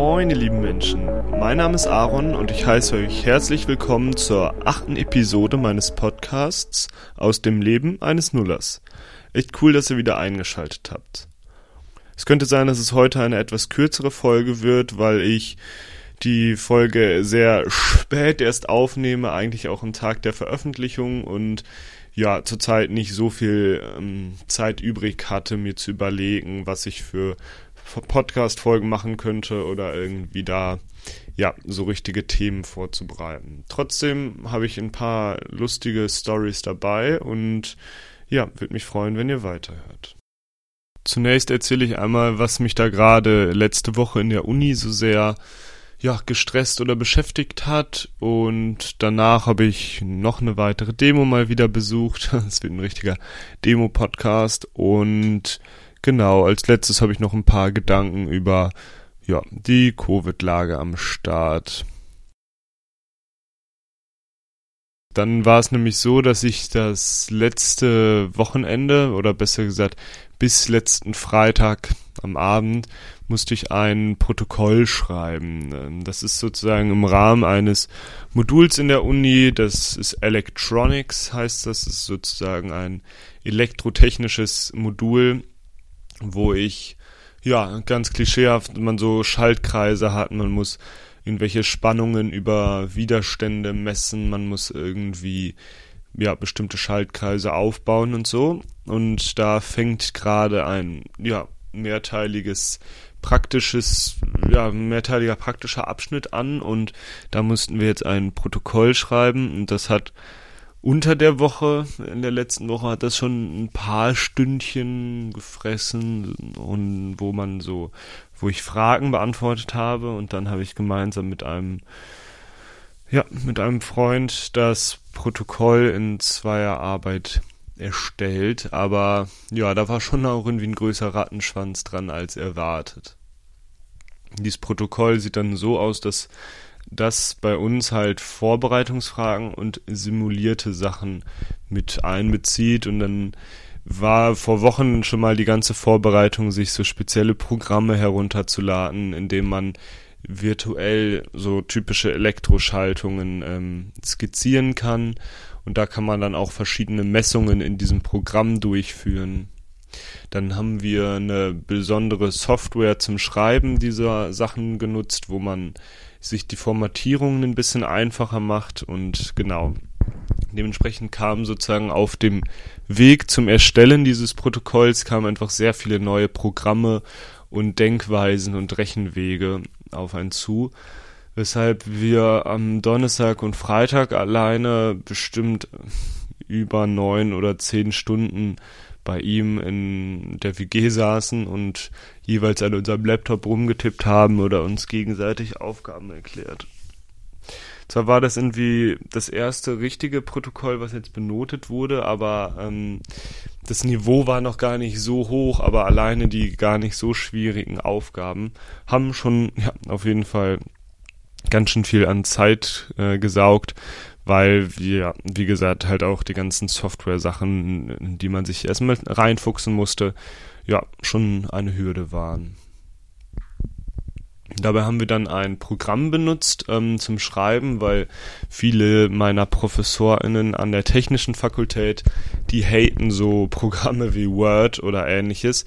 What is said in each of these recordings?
Moin, ihr lieben Menschen. Mein Name ist Aaron und ich heiße euch herzlich willkommen zur achten Episode meines Podcasts aus dem Leben eines Nullers. Echt cool, dass ihr wieder eingeschaltet habt. Es könnte sein, dass es heute eine etwas kürzere Folge wird, weil ich die Folge sehr spät erst aufnehme, eigentlich auch am Tag der Veröffentlichung und ja, zurzeit nicht so viel ähm, Zeit übrig hatte, mir zu überlegen, was ich für Podcast-Folgen machen könnte oder irgendwie da ja so richtige Themen vorzubereiten. Trotzdem habe ich ein paar lustige Stories dabei und ja, würde mich freuen, wenn ihr weiterhört. Zunächst erzähle ich einmal, was mich da gerade letzte Woche in der Uni so sehr ja, gestresst oder beschäftigt hat. Und danach habe ich noch eine weitere Demo mal wieder besucht. Es wird ein richtiger Demo-Podcast. Und genau, als letztes habe ich noch ein paar Gedanken über ja, die Covid-Lage am Start. Dann war es nämlich so, dass ich das letzte Wochenende oder besser gesagt bis letzten Freitag am Abend musste ich ein Protokoll schreiben. Ähm, das ist sozusagen im Rahmen eines Moduls in der Uni, das ist Electronics, heißt das, das ist sozusagen ein elektrotechnisches Modul, wo ich, ja, ganz klischeehaft, man so Schaltkreise hat, man muss irgendwelche Spannungen über Widerstände messen, man muss irgendwie ja, bestimmte Schaltkreise aufbauen und so. Und da fängt gerade ein, ja, mehrteiliges praktisches, ja, mehrteiliger praktischer Abschnitt an und da mussten wir jetzt ein Protokoll schreiben und das hat unter der Woche, in der letzten Woche hat das schon ein paar Stündchen gefressen und wo man so, wo ich Fragen beantwortet habe und dann habe ich gemeinsam mit einem, ja, mit einem Freund das Protokoll in zweier Arbeit erstellt, aber ja, da war schon auch irgendwie ein größer Rattenschwanz dran als erwartet. Dieses Protokoll sieht dann so aus, dass das bei uns halt Vorbereitungsfragen und simulierte Sachen mit einbezieht und dann war vor Wochen schon mal die ganze Vorbereitung, sich so spezielle Programme herunterzuladen, indem man virtuell so typische Elektroschaltungen ähm, skizzieren kann und da kann man dann auch verschiedene Messungen in diesem Programm durchführen. Dann haben wir eine besondere Software zum Schreiben dieser Sachen genutzt, wo man sich die Formatierungen ein bisschen einfacher macht und genau. Dementsprechend kamen sozusagen auf dem Weg zum Erstellen dieses Protokolls kamen einfach sehr viele neue Programme und Denkweisen und Rechenwege auf einen zu weshalb wir am Donnerstag und Freitag alleine bestimmt über neun oder zehn Stunden bei ihm in der WG saßen und jeweils an unserem Laptop rumgetippt haben oder uns gegenseitig Aufgaben erklärt. Zwar war das irgendwie das erste richtige Protokoll, was jetzt benotet wurde, aber ähm, das Niveau war noch gar nicht so hoch, aber alleine die gar nicht so schwierigen Aufgaben haben schon ja, auf jeden Fall ganz schön viel an Zeit äh, gesaugt, weil wir, wie gesagt, halt auch die ganzen Software-Sachen, die man sich erstmal reinfuchsen musste, ja, schon eine Hürde waren. Dabei haben wir dann ein Programm benutzt ähm, zum Schreiben, weil viele meiner ProfessorInnen an der technischen Fakultät, die haten so Programme wie Word oder ähnliches.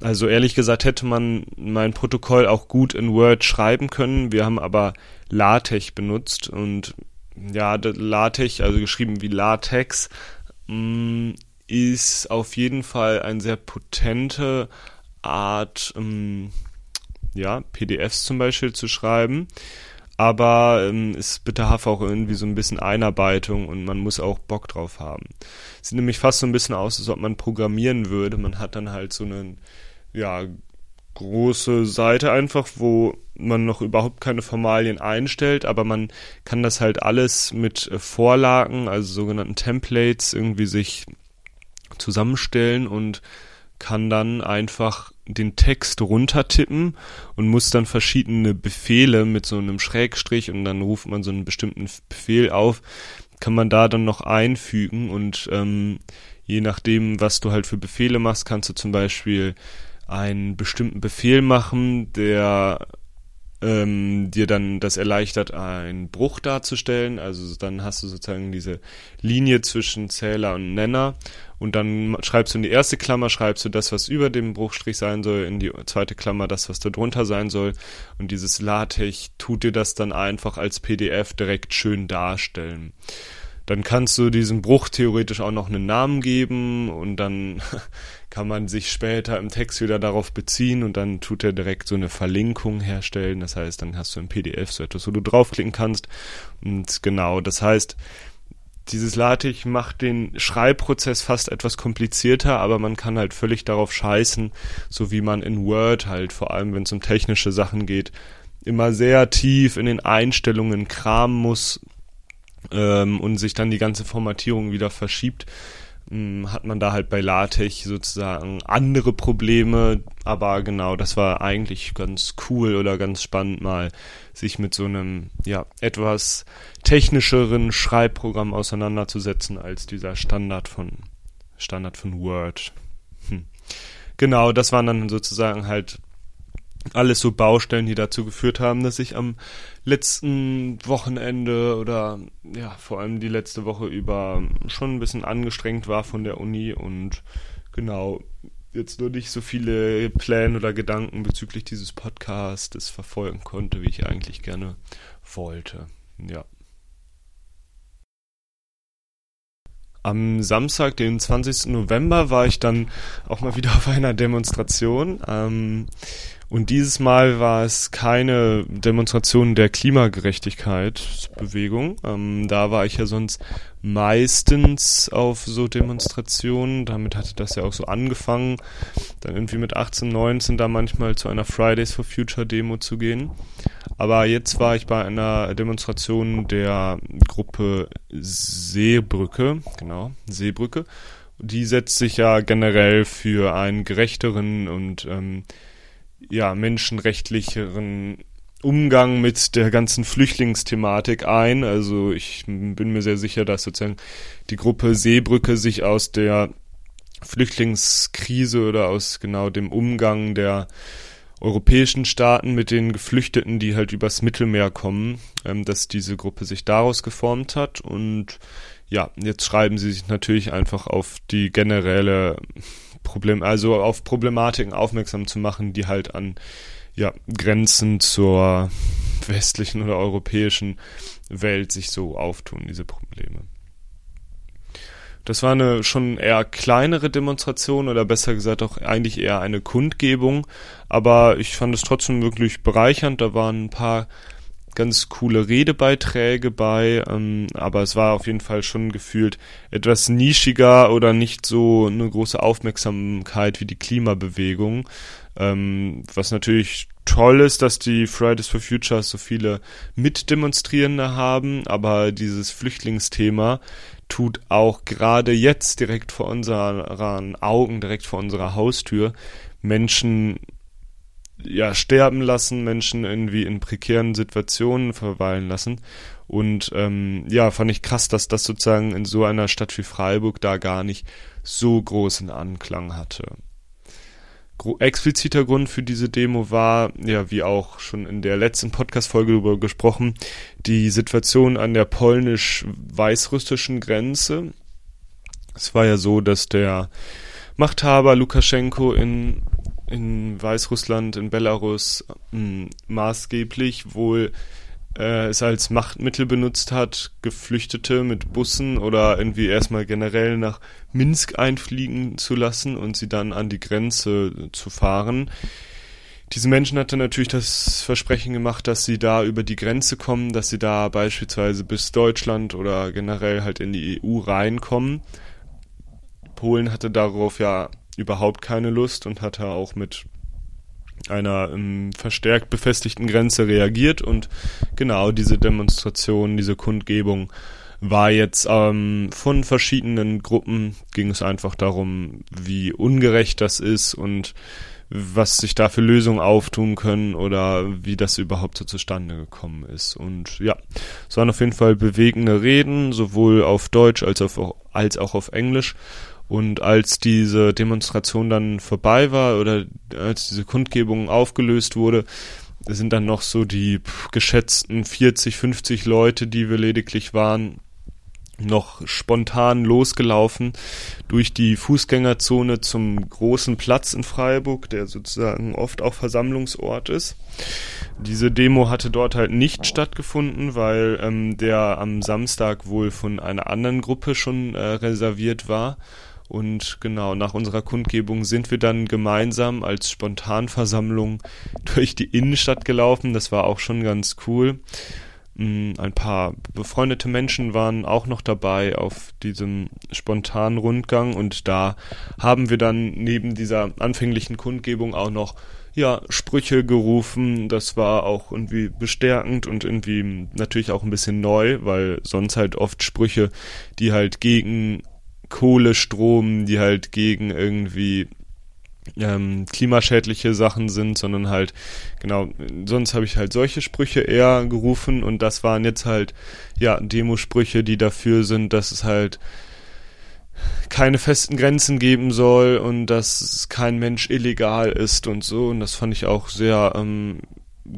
Also ehrlich gesagt hätte man mein Protokoll auch gut in Word schreiben können. Wir haben aber LaTeX benutzt und ja, LaTeX, also geschrieben wie Latex, mm, ist auf jeden Fall eine sehr potente Art, mm, ja, PDFs zum Beispiel zu schreiben. Aber ähm, es bedarf auch irgendwie so ein bisschen Einarbeitung und man muss auch Bock drauf haben. Sieht nämlich fast so ein bisschen aus, als ob man programmieren würde. Man hat dann halt so einen ja, große Seite einfach, wo man noch überhaupt keine Formalien einstellt, aber man kann das halt alles mit äh, Vorlagen, also sogenannten Templates, irgendwie sich zusammenstellen und kann dann einfach den Text runtertippen und muss dann verschiedene Befehle mit so einem Schrägstrich und dann ruft man so einen bestimmten Befehl auf, kann man da dann noch einfügen und ähm, je nachdem, was du halt für Befehle machst, kannst du zum Beispiel einen bestimmten Befehl machen, der ähm, dir dann das erleichtert, einen Bruch darzustellen. Also dann hast du sozusagen diese Linie zwischen Zähler und Nenner und dann schreibst du in die erste Klammer, schreibst du das, was über dem Bruchstrich sein soll, in die zweite Klammer das, was da drunter sein soll. Und dieses LaTeX tut dir das dann einfach als PDF direkt schön darstellen. Dann kannst du diesem Bruch theoretisch auch noch einen Namen geben und dann kann man sich später im Text wieder darauf beziehen und dann tut er direkt so eine Verlinkung herstellen. Das heißt, dann hast du ein PDF so etwas, wo du draufklicken kannst. Und genau, das heißt, dieses LaTeX macht den Schreibprozess fast etwas komplizierter, aber man kann halt völlig darauf scheißen, so wie man in Word halt, vor allem wenn es um technische Sachen geht, immer sehr tief in den Einstellungen kramen muss ähm, und sich dann die ganze Formatierung wieder verschiebt hm, hat man da halt bei LaTeX sozusagen andere Probleme, aber genau, das war eigentlich ganz cool oder ganz spannend mal, sich mit so einem, ja, etwas technischeren Schreibprogramm auseinanderzusetzen als dieser Standard von, Standard von Word. Hm. Genau, das waren dann sozusagen halt alles so Baustellen, die dazu geführt haben, dass ich am letzten Wochenende oder ja, vor allem die letzte Woche über schon ein bisschen angestrengt war von der Uni und genau jetzt nur nicht so viele Pläne oder Gedanken bezüglich dieses Podcasts verfolgen konnte, wie ich eigentlich gerne wollte. Ja. Am Samstag, den 20. November, war ich dann auch mal wieder auf einer Demonstration. Ähm, und dieses Mal war es keine Demonstration der Klimagerechtigkeitsbewegung. Ähm, da war ich ja sonst meistens auf so Demonstrationen. Damit hatte das ja auch so angefangen. Dann irgendwie mit 18, 19 da manchmal zu einer Fridays for Future Demo zu gehen. Aber jetzt war ich bei einer Demonstration der Gruppe Seebrücke, genau, Seebrücke. Die setzt sich ja generell für einen gerechteren und ähm, ja, menschenrechtlicheren Umgang mit der ganzen Flüchtlingsthematik ein. Also ich bin mir sehr sicher, dass sozusagen die Gruppe Seebrücke sich aus der Flüchtlingskrise oder aus genau dem Umgang der europäischen Staaten mit den Geflüchteten, die halt übers Mittelmeer kommen, ähm, dass diese Gruppe sich daraus geformt hat. Und ja, jetzt schreiben sie sich natürlich einfach auf die generelle Problem, also auf Problematiken aufmerksam zu machen, die halt an ja, Grenzen zur westlichen oder europäischen Welt sich so auftun, diese Probleme. Das war eine schon eher kleinere Demonstration oder besser gesagt auch eigentlich eher eine Kundgebung, aber ich fand es trotzdem wirklich bereichernd. Da waren ein paar ganz coole Redebeiträge bei, ähm, aber es war auf jeden Fall schon gefühlt etwas nischiger oder nicht so eine große Aufmerksamkeit wie die Klimabewegung. Ähm, was natürlich toll ist, dass die Fridays for Future so viele Mitdemonstrierende haben, aber dieses Flüchtlingsthema tut auch gerade jetzt direkt vor unseren Augen, direkt vor unserer Haustür Menschen ja, sterben lassen, Menschen irgendwie in prekären Situationen verweilen lassen. Und ähm, ja, fand ich krass, dass das sozusagen in so einer Stadt wie Freiburg da gar nicht so großen Anklang hatte. Expliziter Grund für diese Demo war, ja, wie auch schon in der letzten Podcast-Folge darüber gesprochen, die Situation an der polnisch-weißrussischen Grenze. Es war ja so, dass der Machthaber Lukaschenko in in Weißrussland, in Belarus mh, hm, maßgeblich wohl äh, es als Machtmittel benutzt hat, Geflüchtete mit Bussen oder irgendwie erstmal generell nach Minsk einfliegen zu lassen und sie dann an die Grenze zu fahren. Diese Menschen hatte natürlich das Versprechen gemacht, dass sie da über die Grenze kommen, dass sie da beispielsweise bis Deutschland oder generell halt in die EU reinkommen. Polen hatte darauf ja überhaupt keine Lust und hat er auch mit einer ähm, verstärkt befestigten Grenze reagiert und genau diese Demonstration, diese Kundgebung war jetzt ähm, von verschiedenen Gruppen ging es einfach darum, wie ungerecht das ist und was sich da für Lösungen auftun können oder wie das überhaupt so zustande gekommen ist. Und ja, es waren auf jeden Fall bewegende Reden, sowohl auf Deutsch als, auf, als auch auf Englisch. Und als diese Demonstration dann vorbei war oder als diese Kundgebung aufgelöst wurde, sind dann noch so die geschätzten 40, 50 Leute, die wir lediglich waren, noch spontan losgelaufen durch die Fußgängerzone zum großen Platz in Freiburg, der sozusagen oft auch Versammlungsort ist. Diese Demo hatte dort halt nicht stattgefunden, weil ähm, der am Samstag wohl von einer anderen Gruppe schon äh, reserviert war. Und genau, nach unserer Kundgebung sind wir dann gemeinsam als Spontanversammlung durch die Innenstadt gelaufen. Das war auch schon ganz cool. Mm, ein paar befreundete Menschen waren auch noch dabei auf diesem spontanen Rundgang und da haben wir dann neben dieser anfänglichen Kundgebung auch noch ja, Sprüche gerufen. Das war auch irgendwie bestärkend und irgendwie natürlich auch ein bisschen neu, weil sonst halt oft Sprüche, die halt gegen Kohlestrom, die halt gegen irgendwie ähm, klimaschädliche Sachen sind, sondern halt, genau, sonst habe ich halt solche Sprüche eher gerufen und das waren jetzt halt, ja, Demosprüche, die dafür sind, dass es halt keine festen Grenzen geben soll und dass kein Mensch illegal ist und so. Und das fand ich auch sehr ähm,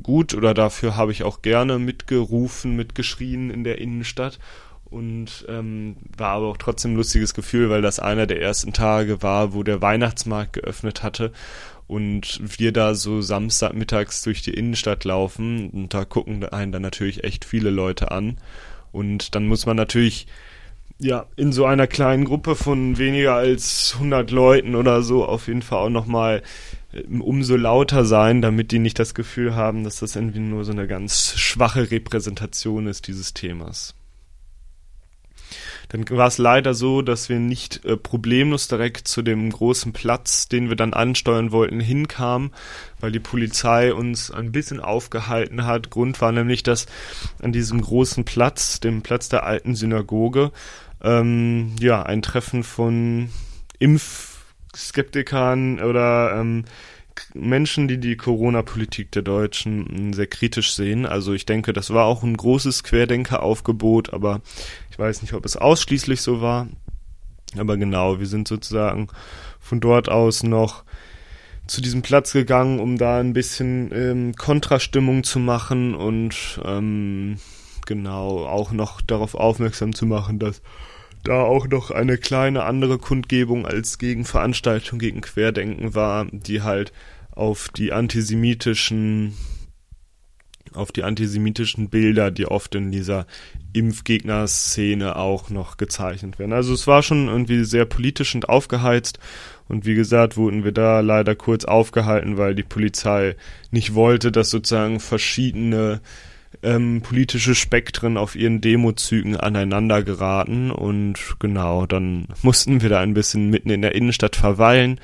gut oder dafür habe ich auch gerne mitgerufen, mitgeschrien in der Innenstadt und ähm, war aber auch trotzdem ein lustiges Gefühl, weil das einer der ersten Tage war, wo der Weihnachtsmarkt geöffnet hatte und wir da so Samstagmittags durch die Innenstadt laufen und da gucken einen dann natürlich echt viele Leute an und dann muss man natürlich ja in so einer kleinen Gruppe von weniger als 100 Leuten oder so auf jeden Fall auch nochmal ähm, umso lauter sein, damit die nicht das Gefühl haben, dass das irgendwie nur so eine ganz schwache Repräsentation ist dieses Themas. Dann war es leider so, dass wir nicht äh, problemlos direkt zu dem großen Platz, den wir dann ansteuern wollten, hinkamen, weil die Polizei uns ein bisschen aufgehalten hat. Grund war nämlich, dass an diesem großen Platz, dem Platz der alten Synagoge, ähm, ja, ein Treffen von Impfskeptikern oder ähm, Menschen, die die Corona-Politik der Deutschen sehr kritisch sehen. Also ich denke, das war auch ein großes Querdenkeraufgebot, aber ich weiß nicht, ob es ausschließlich so war. Aber genau, wir sind sozusagen von dort aus noch zu diesem Platz gegangen, um da ein bisschen ähm, Kontrastimmung zu machen und ähm, genau auch noch darauf aufmerksam zu machen, dass da auch noch eine kleine andere Kundgebung als Gegenveranstaltung gegen Querdenken war, die halt auf die antisemitischen auf die antisemitischen Bilder, die oft in dieser Impfgegner-Szene auch noch gezeichnet werden. Also es war schon irgendwie sehr politisch und aufgeheizt und wie gesagt wurden wir da leider kurz aufgehalten, weil die Polizei nicht wollte, dass sozusagen verschiedene ähm, politische Spektren auf ihren Demozügen aneinander geraten und genau, dann mussten wir da ein bisschen mitten in der Innenstadt verweilen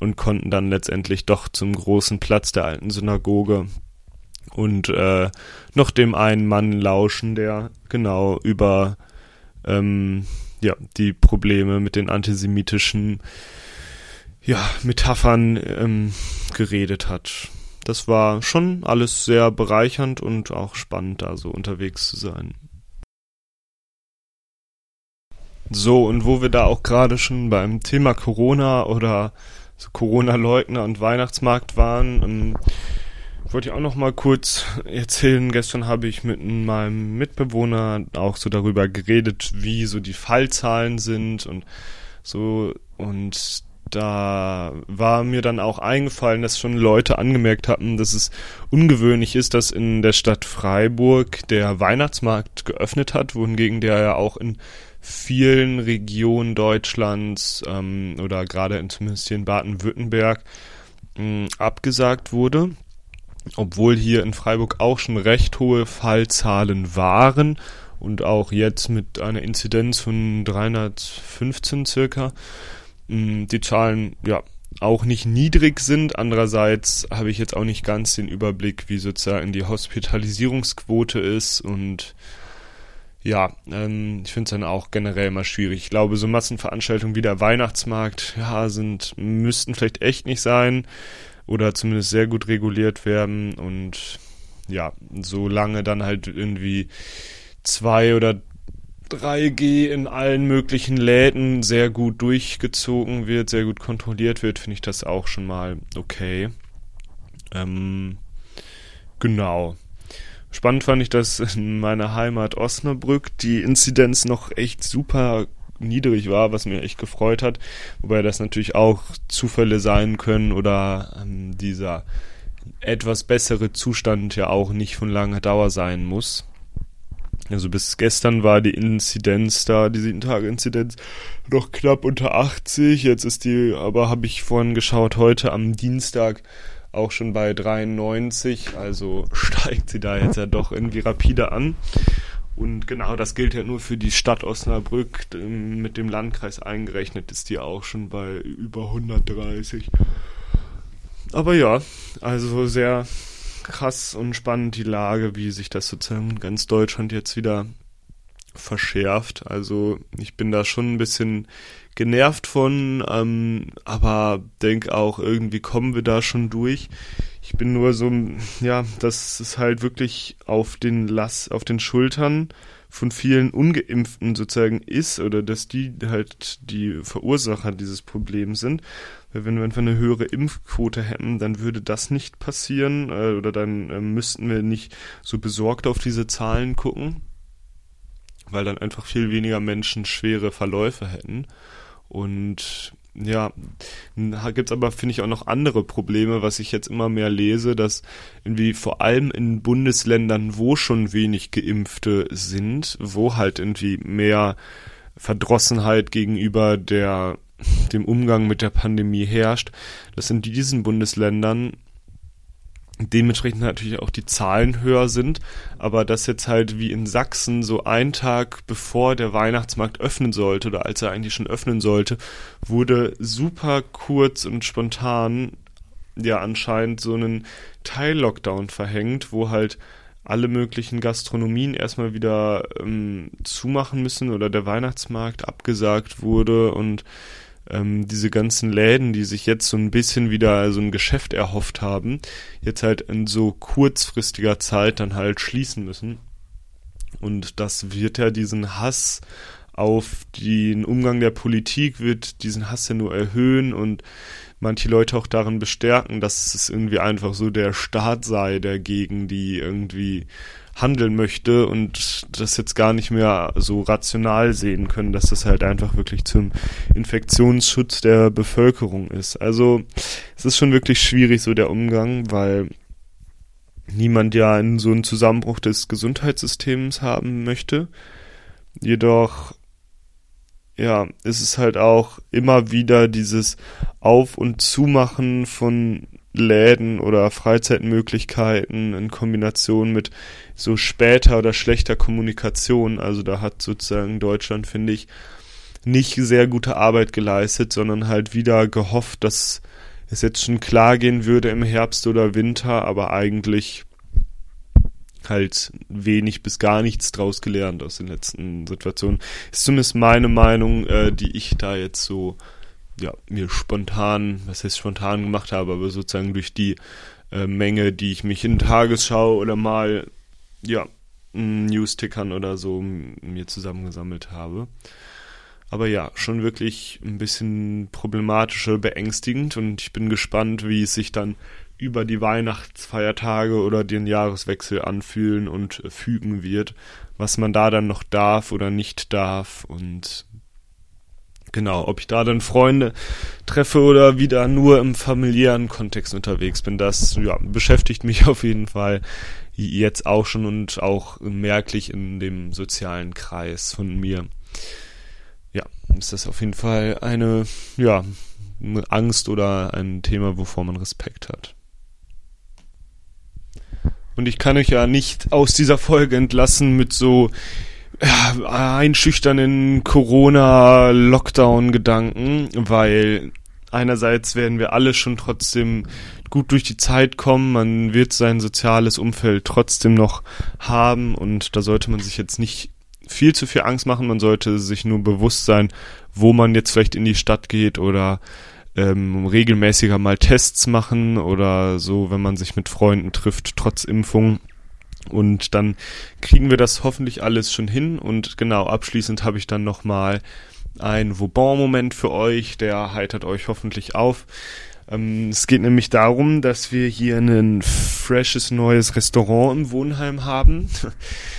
und konnten dann letztendlich doch zum großen Platz der alten Synagoge und äh, noch dem einen Mann lauschen, der genau über ähm, ja, die Probleme mit den antisemitischen ja, Metaphern ähm, geredet hat das war schon alles sehr bereichernd und auch spannend, da so unterwegs zu sein. So, und wo wir da auch gerade schon beim Thema Corona oder Corona-Leugner und Weihnachtsmarkt waren, ähm, wollte ich auch noch mal kurz erzählen. Gestern habe ich mit meinem Mitbewohner auch so darüber geredet, wie so die Fallzahlen sind und so und da war mir dann auch eingefallen, dass schon Leute angemerkt hatten, dass es ungewöhnlich ist, dass in der Stadt Freiburg der Weihnachtsmarkt geöffnet hat, wohingegen der ja auch in vielen Regionen Deutschlands ähm, oder gerade in, zumindest hier in Baden-Württemberg ähm, abgesagt wurde. Obwohl hier in Freiburg auch schon recht hohe Fallzahlen waren und auch jetzt mit einer Inzidenz von 315 circa die Zahlen ja auch nicht niedrig sind. Andererseits habe ich jetzt auch nicht ganz den Überblick, wie sozusagen die Hospitalisierungsquote ist und ja, ähm, ich finde es dann auch generell mal schwierig. Ich glaube, so Massenveranstaltungen wie der Weihnachtsmarkt, ja, sind, müssten vielleicht echt nicht sein oder zumindest sehr gut reguliert werden und ja, solange dann halt irgendwie zwei oder 3G in allen möglichen Läden sehr gut durchgezogen wird, sehr gut kontrolliert wird, finde ich das auch schon mal okay. Ähm, genau. Spannend fand ich, dass in meiner Heimat Osnabrück die Inzidenz noch echt super niedrig war, was mir echt gefreut hat. Wobei das natürlich auch Zufälle sein können oder ähm, dieser etwas bessere Zustand ja auch nicht von langer Dauer sein muss. Also bis gestern war die Inzidenz da, die 7-Tage-Inzidenz, noch knapp unter 80. Jetzt ist die, aber habe ich vorhin geschaut, heute am Dienstag auch schon bei 93. Also steigt sie da jetzt ja doch irgendwie rapide an. Und genau das gilt ja nur für die Stadt Osnabrück. Mit dem Landkreis eingerechnet ist die auch schon bei über 130. Aber ja, also sehr krass und spannend die Lage, wie sich das sozusagen in ganz Deutschland jetzt wieder verschärft. Also ich bin da schon ein bisschen genervt von, ähm, aber denke auch, irgendwie kommen wir da schon durch. Ich bin nur so, ja, dass es halt wirklich auf den Lass, auf den Schultern von vielen Ungeimpften sozusagen ist oder dass die halt die Verursacher dieses Problems sind. Weil wenn wir einfach eine höhere Impfquote hätten, dann würde das nicht passieren äh, oder dann äh, müssten wir nicht so besorgt auf diese Zahlen gucken, weil dann einfach viel weniger Menschen schwere Verläufe hätten. Und ja, gibt es aber, finde ich, auch noch andere Probleme, was ich jetzt immer mehr lese, dass irgendwie vor allem in Bundesländern, wo schon wenig Geimpfte sind, wo halt irgendwie mehr Verdrossenheit gegenüber der dem Umgang mit der Pandemie herrscht, dass in diesen Bundesländern dementsprechend natürlich auch die Zahlen höher sind, aber dass jetzt halt wie in Sachsen so ein Tag bevor der Weihnachtsmarkt öffnen sollte oder als er eigentlich schon öffnen sollte, wurde super kurz und spontan ja anscheinend so einen Teil-Lockdown verhängt, wo halt alle möglichen Gastronomien erstmal wieder ähm, zumachen müssen oder der Weihnachtsmarkt abgesagt wurde und ähm, diese ganzen Läden, die sich jetzt so ein bisschen wieder so ein Geschäft erhofft haben, jetzt halt in so kurzfristiger Zeit dann halt schließen müssen. Und das wird ja diesen Hass auf den Umgang der Politik, wird diesen Hass ja nur erhöhen und manche Leute auch darin bestärken, dass es irgendwie einfach so der Staat sei, der gegen die irgendwie handeln möchte und das jetzt gar nicht mehr so rational sehen können, dass das halt einfach wirklich zum Infektionsschutz der Bevölkerung ist. Also es ist schon wirklich schwierig so der Umgang, weil niemand ja in so einen Zusammenbruch des Gesundheitssystems haben möchte. Jedoch ja, ist es halt auch immer wieder dieses Auf- und Zumachen von Läden oder Freizeitmöglichkeiten in Kombination mit so später oder schlechter Kommunikation. Also da hat sozusagen Deutschland, finde ich, nicht sehr gute Arbeit geleistet, sondern halt wieder gehofft, dass es jetzt schon klar gehen würde im Herbst oder Winter, aber eigentlich halt wenig bis gar nichts draus gelernt aus den letzten Situationen. Ist zumindest meine Meinung, äh, die ich da jetzt so ja, mir spontan, was heißt spontan gemacht habe, aber sozusagen durch die äh, Menge, die ich mich in Tagesschau oder mal, ja, News-Tickern oder so mir zusammengesammelt habe. Aber ja, schon wirklich ein bisschen problematischer, beängstigend und ich bin gespannt, wie es sich dann über die Weihnachtsfeiertage oder den Jahreswechsel anfühlen und fügen wird, was man da dann noch darf oder nicht darf und Genau, ob ich da dann Freunde treffe oder wieder nur im familiären Kontext unterwegs bin, das ja, beschäftigt mich auf jeden Fall jetzt auch schon und auch merklich in dem sozialen Kreis von mir. Ja, ist das auf jeden Fall eine, ja, eine Angst oder ein Thema, wovor man Respekt hat. Und ich kann euch ja nicht aus dieser Folge entlassen mit so einschüchternden Corona-Lockdown-Gedanken, weil einerseits werden wir alle schon trotzdem gut durch die Zeit kommen, man wird sein soziales Umfeld trotzdem noch haben und da sollte man sich jetzt nicht viel zu viel Angst machen, man sollte sich nur bewusst sein, wo man jetzt vielleicht in die Stadt geht oder ähm, regelmäßiger mal Tests machen oder so, wenn man sich mit Freunden trifft, trotz Impfung. Und dann kriegen wir das hoffentlich alles schon hin. Und genau, abschließend habe ich dann nochmal ein Vauban-Moment für euch, der heitert euch hoffentlich auf. Ähm, es geht nämlich darum, dass wir hier ein freshes neues Restaurant im Wohnheim haben.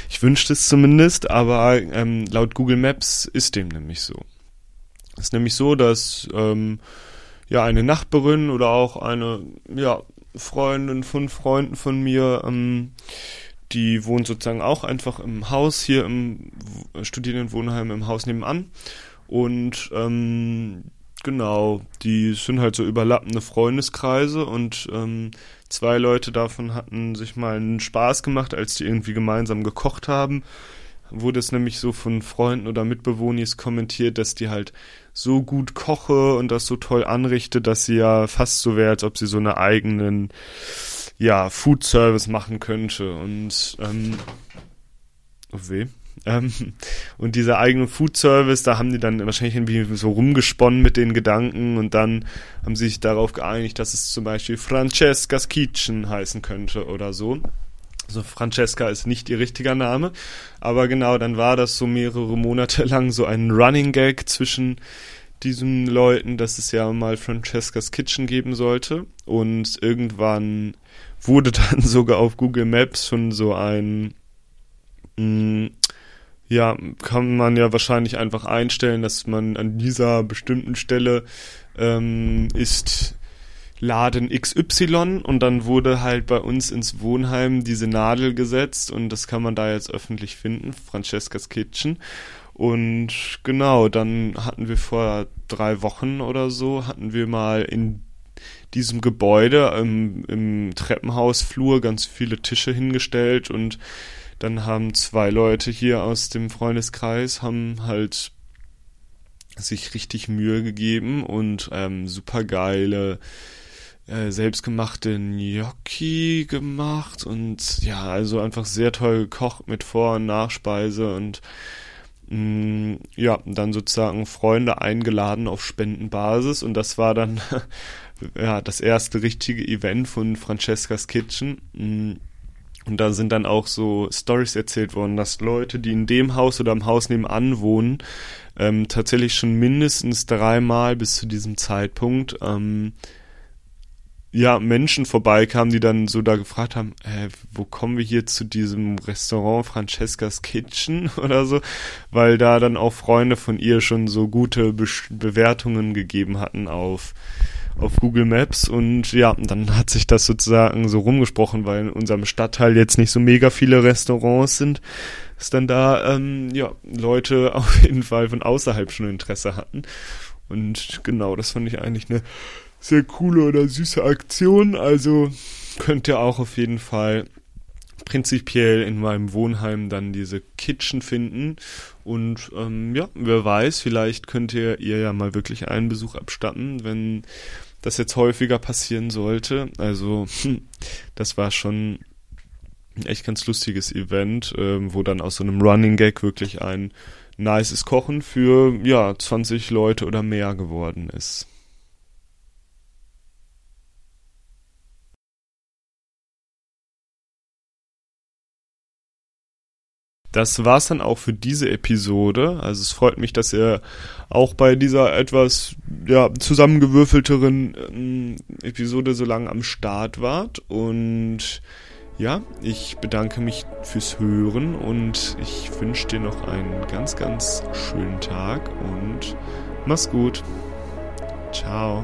Ich wünschte es zumindest, aber ähm, laut Google Maps ist dem nämlich so. Es ist nämlich so, dass ähm, ja eine Nachbarin oder auch eine ja Freundin von Freunden von mir ähm, die wohnt sozusagen auch einfach im Haus hier im Studierendenwohnheim im Haus nebenan und ähm, genau, die sind halt so überlappende Freundeskreise und ähm, zwei Leute davon hatten sich mal einen Spaß gemacht, als die irgendwie gemeinsam gekocht haben. Wurde es nämlich so von Freunden oder Mitbewohners kommentiert, dass die halt so gut koche und das so toll anrichte, dass sie ja fast so wäre, als ob sie so eine eigenen ja, Food Service machen könnte. Und ähm, oh weh. Ähm, und dieser eigene Food Service, da haben die dann wahrscheinlich irgendwie so rumgesponnen mit den Gedanken und dann haben sie sich darauf geeinigt, dass es zum Beispiel Francesca's Kitchen heißen könnte oder so. Also Francesca ist nicht ihr richtiger Name, aber genau, dann war das so mehrere Monate lang so ein Running Gag zwischen diesen Leuten, dass es ja mal Francesca's Kitchen geben sollte und irgendwann wurde dann sogar auf Google Maps schon so ein mh, mm, ja, kann man ja wahrscheinlich einfach einstellen, dass man an dieser bestimmten Stelle ähm, ist Laden XY und dann wurde halt bei uns ins Wohnheim diese Nadel gesetzt und das kann man da jetzt öffentlich finden, Francescas Kitchen. Und genau, dann hatten wir vor drei Wochen oder so, hatten wir mal in diesem Gebäude im, im Treppenhausflur ganz viele Tische hingestellt und dann haben zwei Leute hier aus dem Freundeskreis haben halt sich richtig Mühe gegeben und ähm, super geile äh, selbstgemachte Gnocchi gemacht und ja, also einfach sehr toll gekocht mit Vor- und Nachspeise und mh, mm, ja, dann sozusagen Freunde eingeladen auf Spendenbasis und das war dann ja das erste richtige Event von Francescas Kitchen. Mm, und da sind dann auch so Stories erzählt worden, dass Leute, die in dem Haus oder im Haus nebenan wohnen, ähm, tatsächlich schon mindestens dreimal bis zu diesem Zeitpunkt ähm, ja, Menschen vorbeikamen, die dann so da gefragt haben, äh, wo kommen wir hier zu diesem Restaurant Francescas Kitchen oder so, weil da dann auch Freunde von ihr schon so gute Be Bewertungen gegeben hatten auf auf Google Maps und ja, dann hat sich das sozusagen so rumgesprochen, weil in unserem Stadtteil jetzt nicht so mega viele Restaurants sind, dass dann da ähm, ja Leute auf jeden Fall von außerhalb schon Interesse hatten. Und genau, das fand ich eigentlich eine sehr coole oder süße Aktion, also könnt ihr auch auf jeden Fall prinzipiell in meinem Wohnheim dann diese Kitchen finden. Und ähm, ja, wer weiß, vielleicht könnt ihr ihr ja mal wirklich einen Besuch abstatten, wenn das jetzt häufiger passieren sollte. Also das war schon ein echt ganz lustiges Event, ähm, wo dann aus so einem Running Gag wirklich ein nices Kochen für ja 20 Leute oder mehr geworden ist. Das war's dann auch für diese Episode. Also es freut mich, dass ihr auch bei dieser etwas ja, zusammengewürfelteren ähm, Episode so lange am Start wart. Und ja, ich bedanke mich fürs Hören und ich wünsche dir noch einen ganz, ganz schönen Tag und mach's gut. Ciao.